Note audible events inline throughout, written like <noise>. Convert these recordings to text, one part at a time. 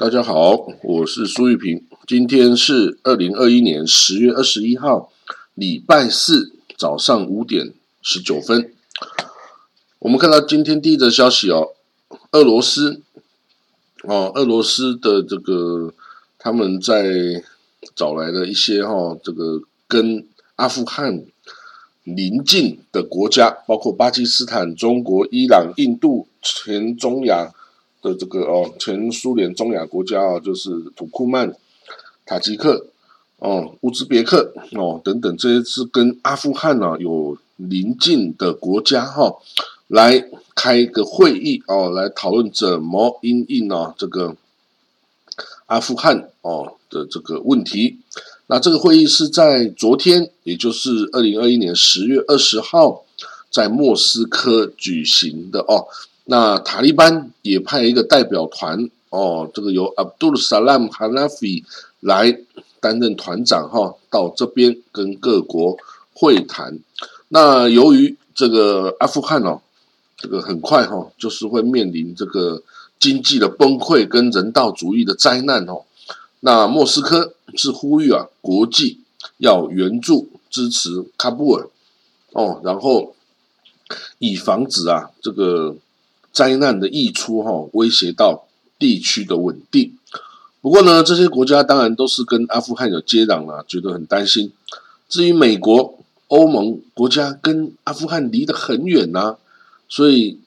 大家好，我是苏玉平。今天是二零二一年十月二十一号，礼拜四早上五点十九分。我们看到今天第一则消息哦，俄罗斯哦，俄罗斯的这个他们在找来的一些哈，这个跟阿富汗邻近的国家，包括巴基斯坦、中国、伊朗、印度、全中亚。的这个哦，前苏联中亚国家啊，就是土库曼、塔吉克、哦乌兹别克哦等等，这些是跟阿富汗呢有邻近的国家哈，来开一个会议哦，来讨论怎么应应呢这个阿富汗哦的这个问题。那这个会议是在昨天，也就是二零二一年十月二十号，在莫斯科举行的哦。那塔利班也派一个代表团哦，这个由 Abdul Salam Hanafi 来担任团长哈，到这边跟各国会谈。那由于这个阿富汗哦，这个很快哈，就是会面临这个经济的崩溃跟人道主义的灾难哦。那莫斯科是呼吁啊，国际要援助支持喀布尔哦，然后以防止啊这个。灾难的溢出，哈，威胁到地区的稳定。不过呢，这些国家当然都是跟阿富汗有接壤啊，觉得很担心。至于美国、欧盟国家跟阿富汗离得很远呐，所以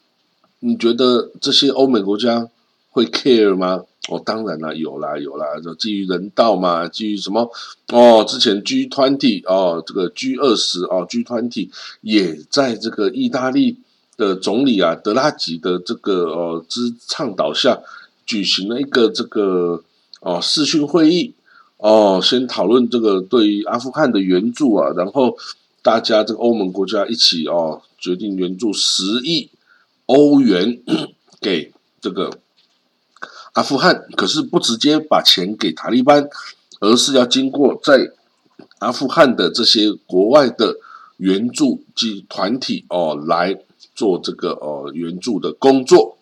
你觉得这些欧美国家会 care 吗？哦，当然啦，有啦有啦，就基于人道嘛，基于什么？哦，之前 G twenty 哦，这个 G 二十哦，G twenty 也在这个意大利。的总理啊，德拉吉的这个呃之倡导下，举行了一个这个哦视讯会议哦，先讨论这个对于阿富汗的援助啊，然后大家这个欧盟国家一起哦决定援助十亿欧元 <coughs> 给这个阿富汗，可是不直接把钱给塔利班，而是要经过在阿富汗的这些国外的援助及团体哦来。做这个呃援助的工作，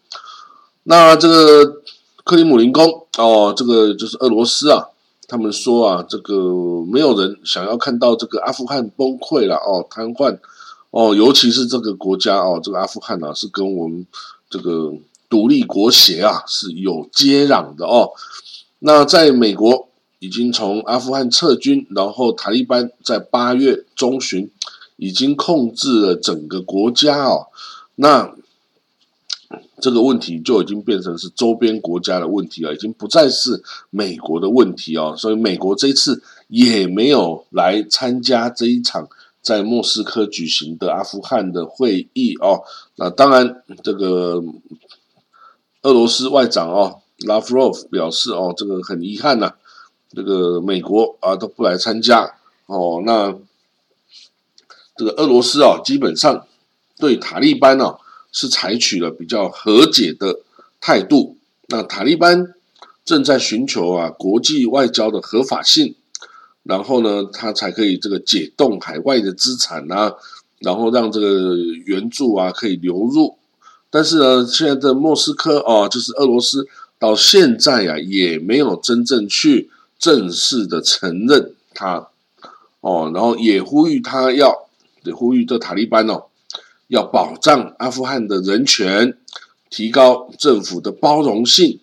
那这个克里姆林宫哦，这个就是俄罗斯啊，他们说啊，这个没有人想要看到这个阿富汗崩溃了哦，瘫痪哦，尤其是这个国家哦，这个阿富汗啊，是跟我们这个独立国协啊是有接壤的哦。那在美国已经从阿富汗撤军，然后塔利班在八月中旬。已经控制了整个国家哦，那这个问题就已经变成是周边国家的问题了，已经不再是美国的问题哦。所以美国这次也没有来参加这一场在莫斯科举行的阿富汗的会议哦。那当然，这个俄罗斯外长哦拉夫罗夫表示哦，这个很遗憾呐，这个美国啊都不来参加哦。那这个俄罗斯啊，基本上对塔利班呢是采取了比较和解的态度。那塔利班正在寻求啊国际外交的合法性，然后呢，他才可以这个解冻海外的资产啊，然后让这个援助啊可以流入。但是呢，现在的莫斯科哦，就是俄罗斯到现在呀也没有真正去正式的承认他哦，然后也呼吁他要。得呼吁这塔利班哦，要保障阿富汗的人权，提高政府的包容性。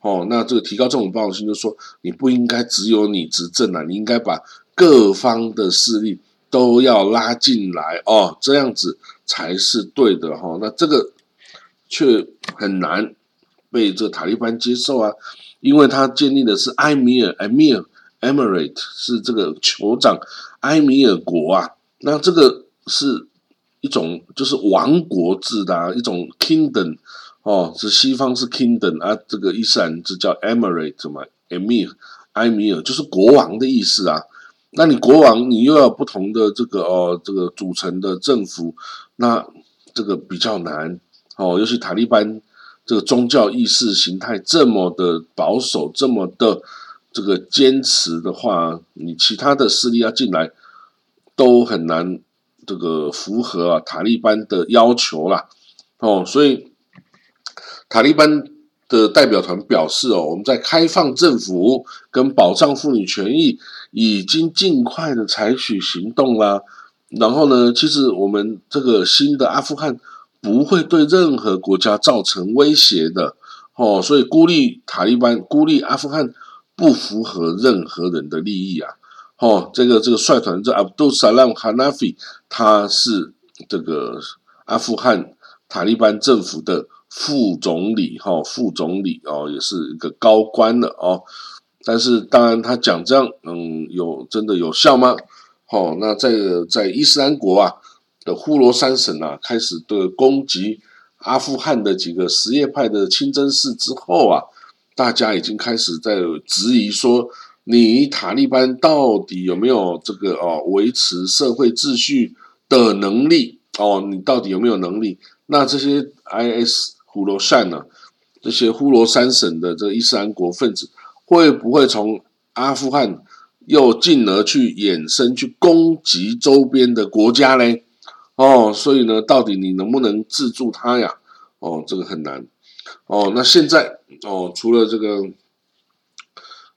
哦，那这个提高政府包容性，就是说你不应该只有你执政啊，你应该把各方的势力都要拉进来哦，这样子才是对的哈。那这个却很难被这塔利班接受啊，因为他建立的是埃米尔埃米尔 Emirate） 是这个酋长埃米尔国啊。那这个是一种就是王国制的啊一种 kingdom 哦，是西方是 kingdom 啊，这个伊斯兰这叫 emirate 嘛，emir 埃米尔就是国王的意思啊。那你国王你又要不同的这个哦，这个组成的政府，那这个比较难哦。尤其塔利班这个宗教意识形态这么的保守，这么的这个坚持的话，你其他的势力要进来。都很难这个符合啊塔利班的要求啦，哦，所以塔利班的代表团表示哦，我们在开放政府跟保障妇女权益，已经尽快的采取行动啦。然后呢，其实我们这个新的阿富汗不会对任何国家造成威胁的哦，所以孤立塔利班、孤立阿富汗不符合任何人的利益啊。哦，这个这个率团这阿卜杜萨拉姆哈纳菲，他是这个阿富汗塔利班政府的。副总理哈，副总理哦，也是一个高官了哦。但是当然，他讲这样，嗯，有真的有效吗？好，那在在伊斯兰国啊的呼罗珊省啊，开始的攻击阿富汗的几个什叶派的清真寺之后啊，大家已经开始在质疑说，你塔利班到底有没有这个哦维持社会秩序的能力？哦，你到底有没有能力？那这些 IS。呼罗珊呢？这些呼罗珊省的这个伊斯兰国分子会不会从阿富汗又进而去衍生去攻击周边的国家呢？哦，所以呢，到底你能不能制住他呀？哦，这个很难。哦，那现在哦，除了这个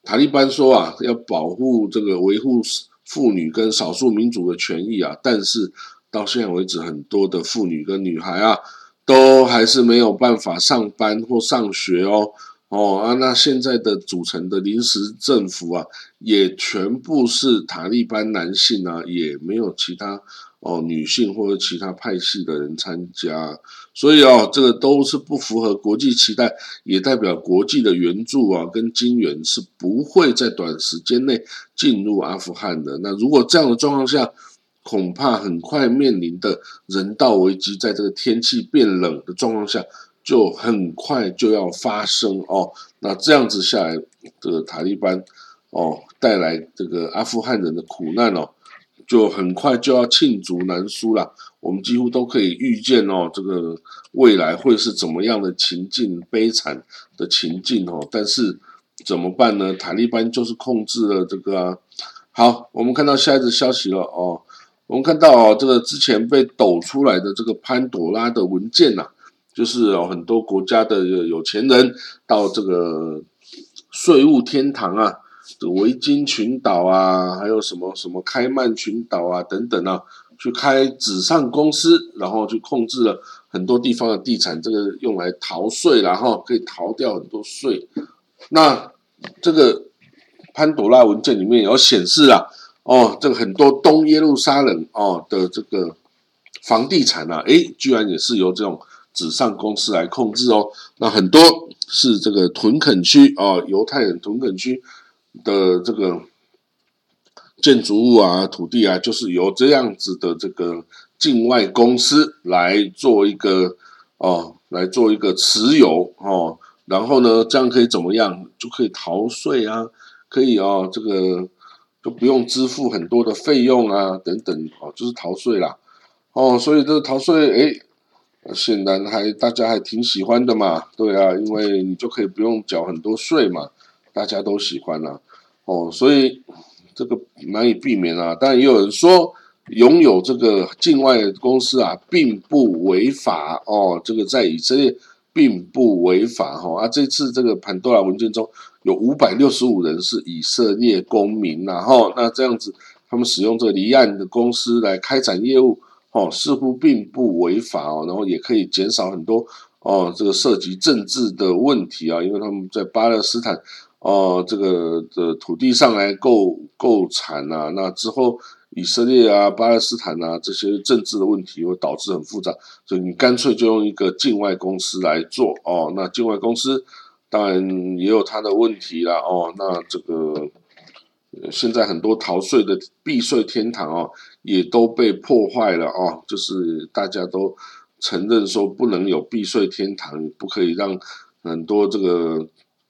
塔利班说啊，要保护这个维护妇女跟少数民族的权益啊，但是到现在为止，很多的妇女跟女孩啊。都还是没有办法上班或上学哦，哦啊，那现在的组成的临时政府啊，也全部是塔利班男性啊，也没有其他哦女性或者其他派系的人参加，所以哦，这个都是不符合国际期待，也代表国际的援助啊跟金援是不会在短时间内进入阿富汗的。那如果这样的状况下，恐怕很快面临的人道危机，在这个天气变冷的状况下，就很快就要发生哦。那这样子下来，这个塔利班哦带来这个阿富汗人的苦难哦，就很快就要罄竹难书了。我们几乎都可以预见哦，这个未来会是怎么样的情境，悲惨的情境哦。但是怎么办呢？塔利班就是控制了这个。好，我们看到下一则消息了哦。我们看到哦，这个之前被抖出来的这个潘朵拉的文件呐，就是有很多国家的有钱人到这个税务天堂啊，维京群岛啊，还有什么什么开曼群岛啊等等啊，去开纸上公司，然后去控制了很多地方的地产，这个用来逃税，然后可以逃掉很多税。那这个潘朵拉文件里面有显示啊。哦，这个很多东耶路撒冷哦的这个房地产啊，诶，居然也是由这种纸上公司来控制哦。那很多是这个屯垦区哦，犹太人屯垦区的这个建筑物啊、土地啊，就是由这样子的这个境外公司来做一个哦，来做一个持有哦。然后呢，这样可以怎么样？就可以逃税啊，可以哦，这个。就不用支付很多的费用啊，等等哦，就是逃税啦，哦，所以这个逃税，哎，显然还大家还挺喜欢的嘛，对啊，因为你就可以不用缴很多税嘛，大家都喜欢啊，哦，所以这个难以避免啊。但也有人说，拥有这个境外公司啊，并不违法哦，这个在以色列并不违法哈。啊，这次这个潘多拉文件中。有五百六十五人是以色列公民，然后那这样子，他们使用这个离岸的公司来开展业务，哦，似乎并不违法哦，然后也可以减少很多哦，这个涉及政治的问题啊，因为他们在巴勒斯坦哦这个的土地上来购购产啊，那之后以色列啊、巴勒斯坦啊这些政治的问题会导致很复杂，所以你干脆就用一个境外公司来做哦，那境外公司。当然也有它的问题啦，哦，那这个现在很多逃税的避税天堂哦，也都被破坏了哦，就是大家都承认说不能有避税天堂，不可以让很多这个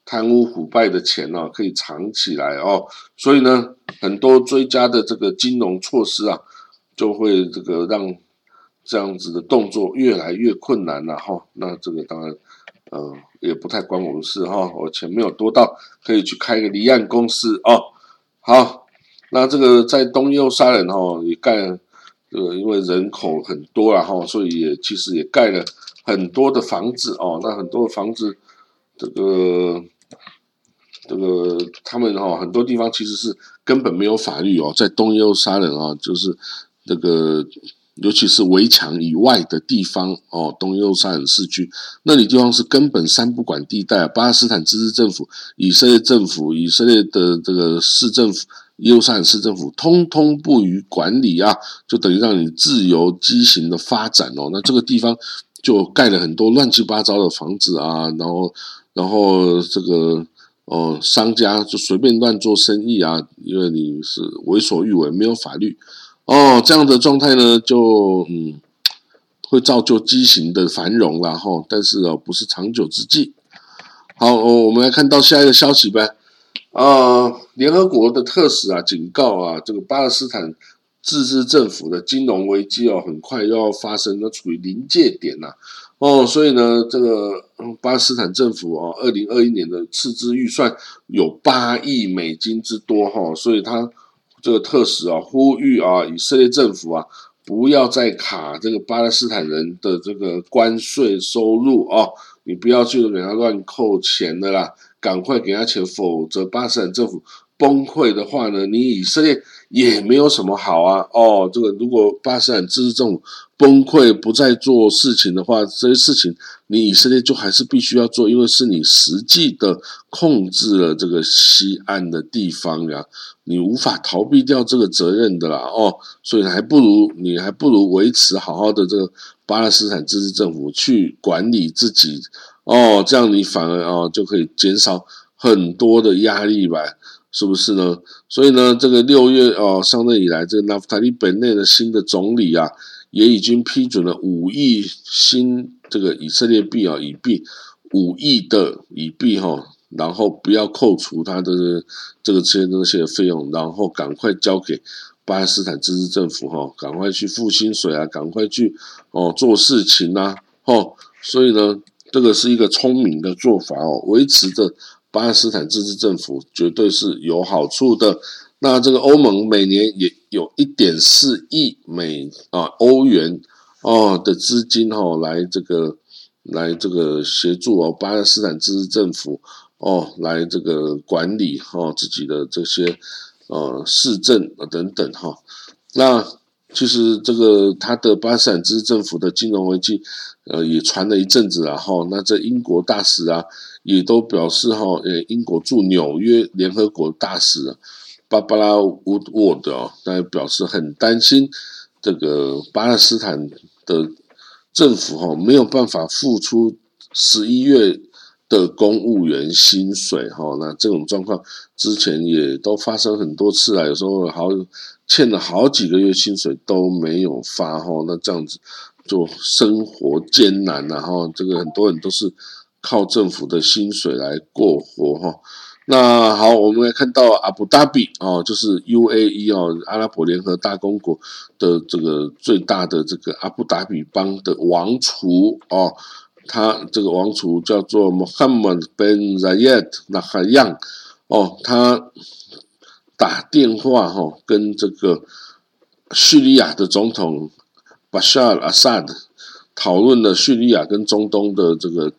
贪污腐败的钱呢可以藏起来哦，所以呢，很多追加的这个金融措施啊，就会这个让这样子的动作越来越困难了哈，那这个当然。嗯，也不太关我们事哈，我钱没有多到可以去开个离岸公司哦。好，那这个在东右沙人哈也盖，呃，因为人口很多了哈，所以也其实也盖了很多的房子哦。那很多的房子这个这个他们哈很多地方其实是根本没有法律哦，在东耶路撒冷啊，就是这个。尤其是围墙以外的地方哦，东耶路撒冷市区那里地方是根本三不管地带，巴勒斯坦自治政府、以色列政府、以色列的这个市政府、耶路撒冷市政府通通不予管理啊，就等于让你自由畸形的发展哦。那这个地方就盖了很多乱七八糟的房子啊，然后然后这个哦商家就随便乱做生意啊，因为你是为所欲为，没有法律。哦，这样的状态呢，就嗯，会造就畸形的繁荣然后，但是哦，不是长久之计。好，我们来看到下一个消息呗。啊，联合国的特使啊，警告啊，这个巴勒斯坦自治政府的金融危机哦，很快要发生，那处于临界点呐。哦，所以呢，这个巴勒斯坦政府哦，二零二一年的赤字预算有八亿美金之多哈，所以他。这个特使啊，呼吁啊，以色列政府啊，不要再卡这个巴勒斯坦人的这个关税收入啊，你不要去给他乱扣钱的啦，赶快给他钱，否则巴勒斯坦政府崩溃的话呢，你以色列也没有什么好啊。哦，这个如果巴勒斯坦自治政府崩溃不再做事情的话，这些事情你以色列就还是必须要做，因为是你实际的控制了这个西岸的地方呀。你无法逃避掉这个责任的啦，哦，所以还不如你还不如维持好好的这个巴勒斯坦自治政府去管理自己，哦，这样你反而哦就可以减少很多的压力吧，是不是呢？所以呢，这个六月哦上任以来，这个纳夫塔利本内的新的总理啊，也已经批准了五亿新这个以色列币啊，以币五亿的以币哈。然后不要扣除他的这个这些那些费用，然后赶快交给巴勒斯坦自治政府哈，赶快去付薪水啊，赶快去哦做事情呐，哦，所以呢，这个是一个聪明的做法哦，维持着巴勒斯坦自治政府绝对是有好处的。那这个欧盟每年也有一点四亿美啊欧元哦的资金哈，来这个来这个协助哦巴勒斯坦自治政府。哦，来这个管理哈自己的这些呃市政等等哈，那其实这个他的巴斯坦政府的金融危机呃也传了一阵子了哈，那这英国大使啊也都表示哈，呃英国驻纽约联合国大使芭芭拉乌沃德哦，他表示很担心这个巴勒斯坦的政府哈没有办法付出十一月。的公务员薪水哈，那这种状况之前也都发生很多次啊，有时候好欠了好几个月薪水都没有发哈，那这样子就生活艰难然后这个很多人都是靠政府的薪水来过活哈。那好，我们来看到阿布达比哦，就是 UAE 哦，阿拉伯联合大公国的这个最大的这个阿布达比邦的王储哦。他这个王储叫做 Mohammed bin Zayed Nahyan，哦，他打电话哈跟这个叙利亚的总统 Bashar Assad 讨论了叙利亚跟中东的这个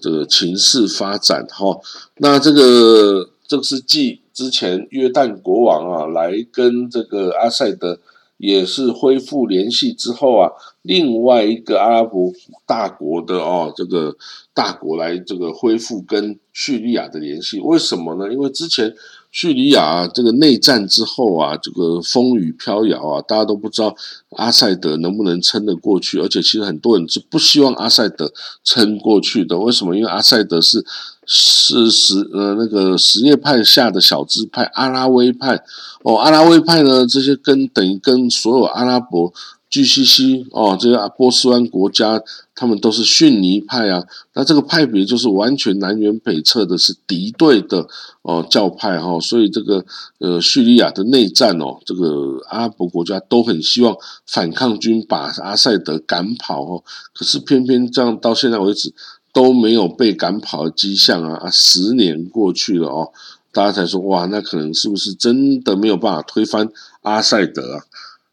这个情势发展哈。那这个这个是继之前约旦国王啊来跟这个阿塞德。也是恢复联系之后啊，另外一个阿拉伯大国的哦，这个大国来这个恢复跟叙利亚的联系，为什么呢？因为之前叙利亚这个内战之后啊，这个风雨飘摇啊，大家都不知道阿塞德能不能撑得过去，而且其实很多人是不希望阿塞德撑过去的。为什么？因为阿塞德是。是什呃那个什叶派下的小支派阿拉维派哦，阿拉维派呢这些跟等于跟所有阿拉伯 GCC 哦这些波斯湾国家，他们都是逊尼派啊。那这个派别就是完全南辕北辙的，是敌对的哦教派哈。所以这个呃叙利亚的内战哦，这个阿拉伯国家都很希望反抗军把阿塞德赶跑哦。可是偏偏这样到现在为止。都没有被赶跑的迹象啊！啊，十年过去了哦，大家才说哇，那可能是不是真的没有办法推翻阿塞德啊？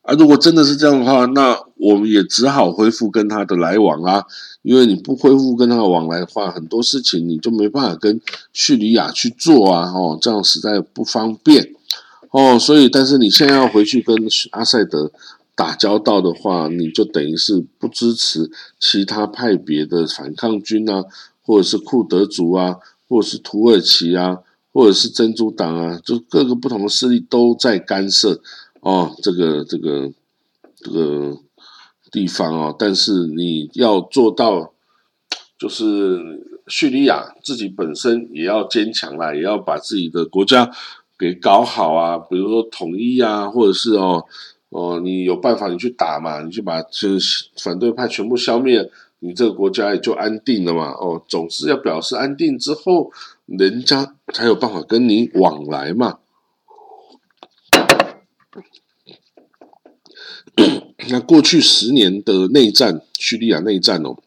啊，如果真的是这样的话，那我们也只好恢复跟他的来往啦。因为你不恢复跟他的往来的话，很多事情你就没办法跟叙利亚去做啊，哦，这样实在不方便哦。所以，但是你现在要回去跟阿塞德打交道的话，你就等于是不支持其他派别的反抗军啊，或者是库德族啊，或者是土耳其啊，或者是珍珠党啊，就各个不同的势力都在干涉。哦，这个这个这个地方哦，但是你要做到，就是叙利亚自己本身也要坚强啦，也要把自己的国家给搞好啊，比如说统一啊，或者是哦哦，你有办法你去打嘛，你去把这反对派全部消灭，你这个国家也就安定了嘛。哦，总是要表示安定之后，人家才有办法跟你往来嘛。<coughs> 那过去十年的内战，叙利亚内战哦，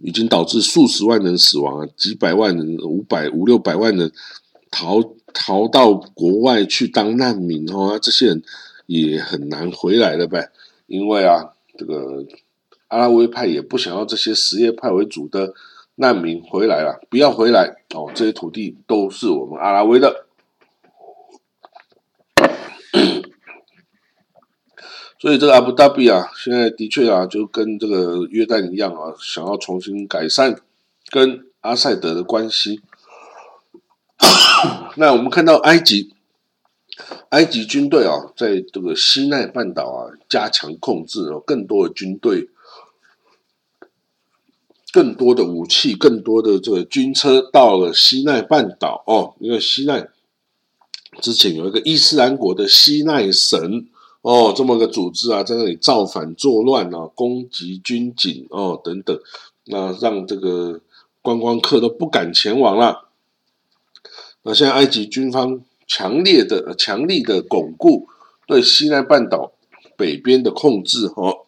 已经导致数十万人死亡啊，几百万人、五百五六百万人逃逃到国外去当难民哦，这些人也很难回来了呗。因为啊，这个阿拉维派也不想要这些什叶派为主的难民回来了，不要回来哦，这些土地都是我们阿拉维的。所以这个阿布达比啊，现在的确啊，就跟这个约旦一样啊，想要重新改善跟阿塞德的关系。<coughs> 那我们看到埃及，埃及军队啊，在这个西奈半岛啊，加强控制哦，更多的军队，更多的武器，更多的这个军车到了西奈半岛哦，因为西奈之前有一个伊斯兰国的西奈省。哦，这么个组织啊，在那里造反作乱啊，攻击军警哦等等，那让这个观光客都不敢前往了。那现在埃及军方强烈的、强力的巩固对西奈半岛北边的控制，哦，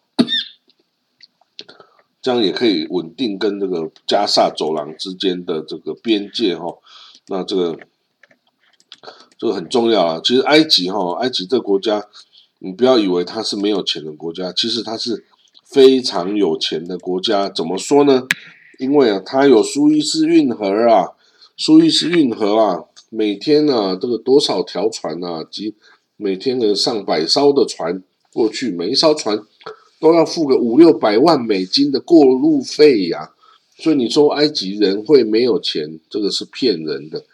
这样也可以稳定跟这个加萨走廊之间的这个边界，哈。那这个这个很重要啊。其实埃及，哈，埃及这个国家。你不要以为它是没有钱的国家，其实它是非常有钱的国家。怎么说呢？因为啊，它有苏伊士运河啊，苏伊士运河啊，每天呢，这个多少条船啊，及每天的上百艘的船过去，每一艘船都要付个五六百万美金的过路费呀。所以你说埃及人会没有钱，这个是骗人的。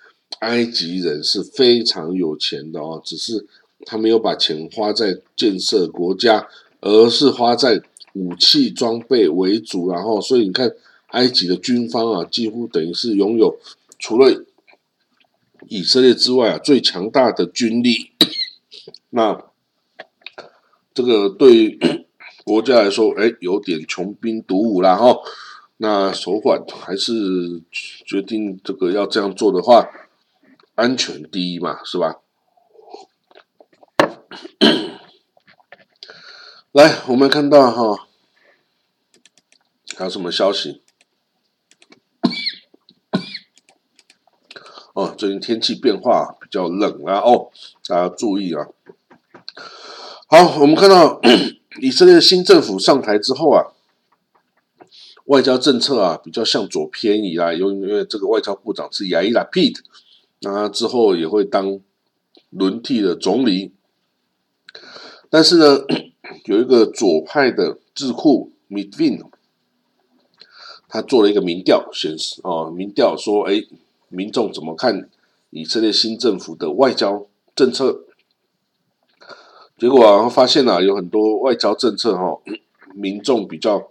埃及人是非常有钱的哦，只是。他没有把钱花在建设国家，而是花在武器装备为主。然后，所以你看，埃及的军方啊，几乎等于是拥有除了以色列之外啊最强大的军力。那这个对国家来说，哎，有点穷兵黩武啦。哈。那首管还是决定这个要这样做的话，安全第一嘛，是吧？<coughs> 来，我们看到哈，还有什么消息？<coughs> 哦，最近天气变化比较冷啊，哦，大家注意啊。好，我们看到 <coughs> 以色列新政府上台之后啊，外交政策啊比较向左偏移啦，因为这个外交部长是亚伊拉 Pete，那之后也会当轮替的总理。但是呢，<clears throat> 有一个左派的智库 Midvin，他做了一个民调显示，哦，民调说，哎，民众怎么看以色列新政府的外交政策？结果啊，发现啊，有很多外交政策哈，<clears throat> 民众比较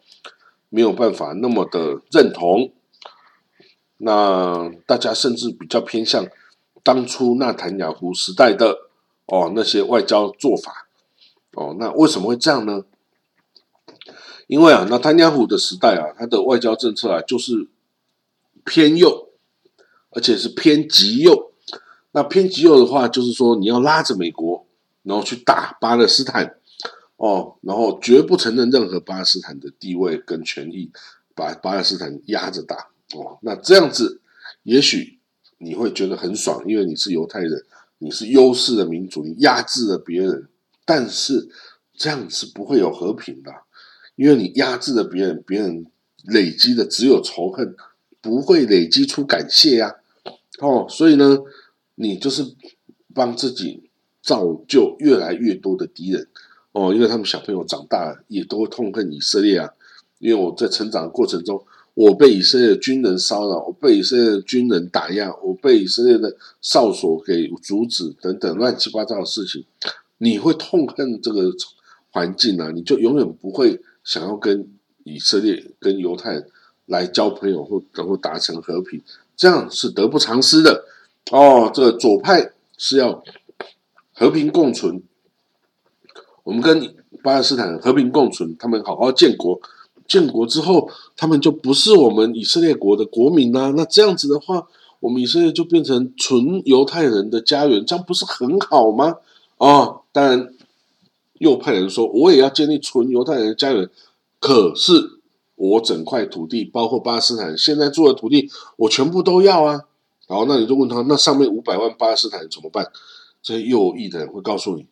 没有办法那么的认同。那大家甚至比较偏向当初纳坦雅胡时代的哦那些外交做法。哦，那为什么会这样呢？因为啊，那坦尼亚胡的时代啊，他的外交政策啊，就是偏右，而且是偏极右。那偏极右的话，就是说你要拉着美国，然后去打巴勒斯坦，哦，然后绝不承认任何巴勒斯坦的地位跟权益，把巴勒斯坦压着打。哦，那这样子，也许你会觉得很爽，因为你是犹太人，你是优势的民族，你压制了别人。但是这样是不会有和平的，因为你压制了别人，别人累积的只有仇恨，不会累积出感谢呀。哦，所以呢，你就是帮自己造就越来越多的敌人。哦，因为他们小朋友长大了，也都痛恨以色列啊。因为我在成长的过程中，我被以色列的军人骚扰，我被以色列的军人打压，我被以色列的哨所给阻止，等等乱七八糟的事情，你会痛恨这个环境啊，你就永远不会想要跟以色列、跟犹太来交朋友或然后达成和平，这样是得不偿失的。哦，这个左派是要和平共存。我们跟巴勒斯坦和平共存，他们好好建国，建国之后，他们就不是我们以色列国的国民啦。那这样子的话，我们以色列就变成纯犹太人的家园，这样不是很好吗？哦，当然，右派人说我也要建立纯犹太人的家园，可是我整块土地，包括巴勒斯坦现在住的土地，我全部都要啊。然后，那你就问他，那上面五百万巴勒斯坦人怎么办？这些右翼的人会告诉你。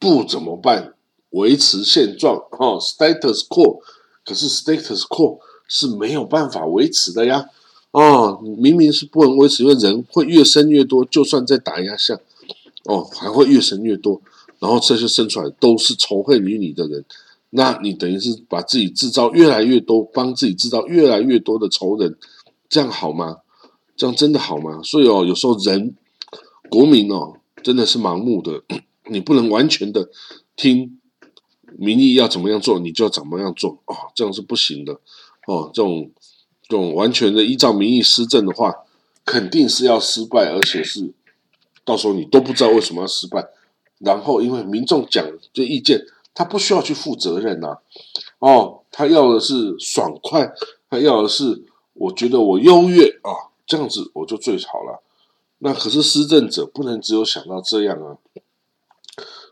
不怎么办？维持现状，哈，status quo。可是 status quo 是没有办法维持的呀，哦，明明是不能维持，因为人会越生越多，就算在打压下，哦，还会越生越多，然后这些生出来都是仇恨于你的人，那你等于是把自己制造越来越多，帮自己制造越来越多的仇人，这样好吗？这样真的好吗？所以哦，有时候人国民哦，真的是盲目的。你不能完全的听民意要怎么样做，你就要怎么样做哦，这样是不行的哦。这种这种完全的依照民意施政的话，肯定是要失败，而且是到时候你都不知道为什么要失败。然后因为民众讲这意见，他不需要去负责任呐。哦，他要的是爽快，他要的是我觉得我优越啊，这样子我就最好了。那可是施政者不能只有想到这样啊。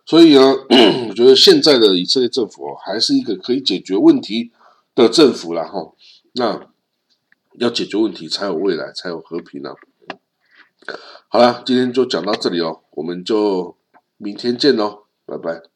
所以呢，<clears throat> 我觉得现在的以色列政府，还是一个可以解决问题的政府了哈。那要解决问题，才有未来，才有和平呢。好了，今天就讲到这里哦，我们就明天见喽，拜拜。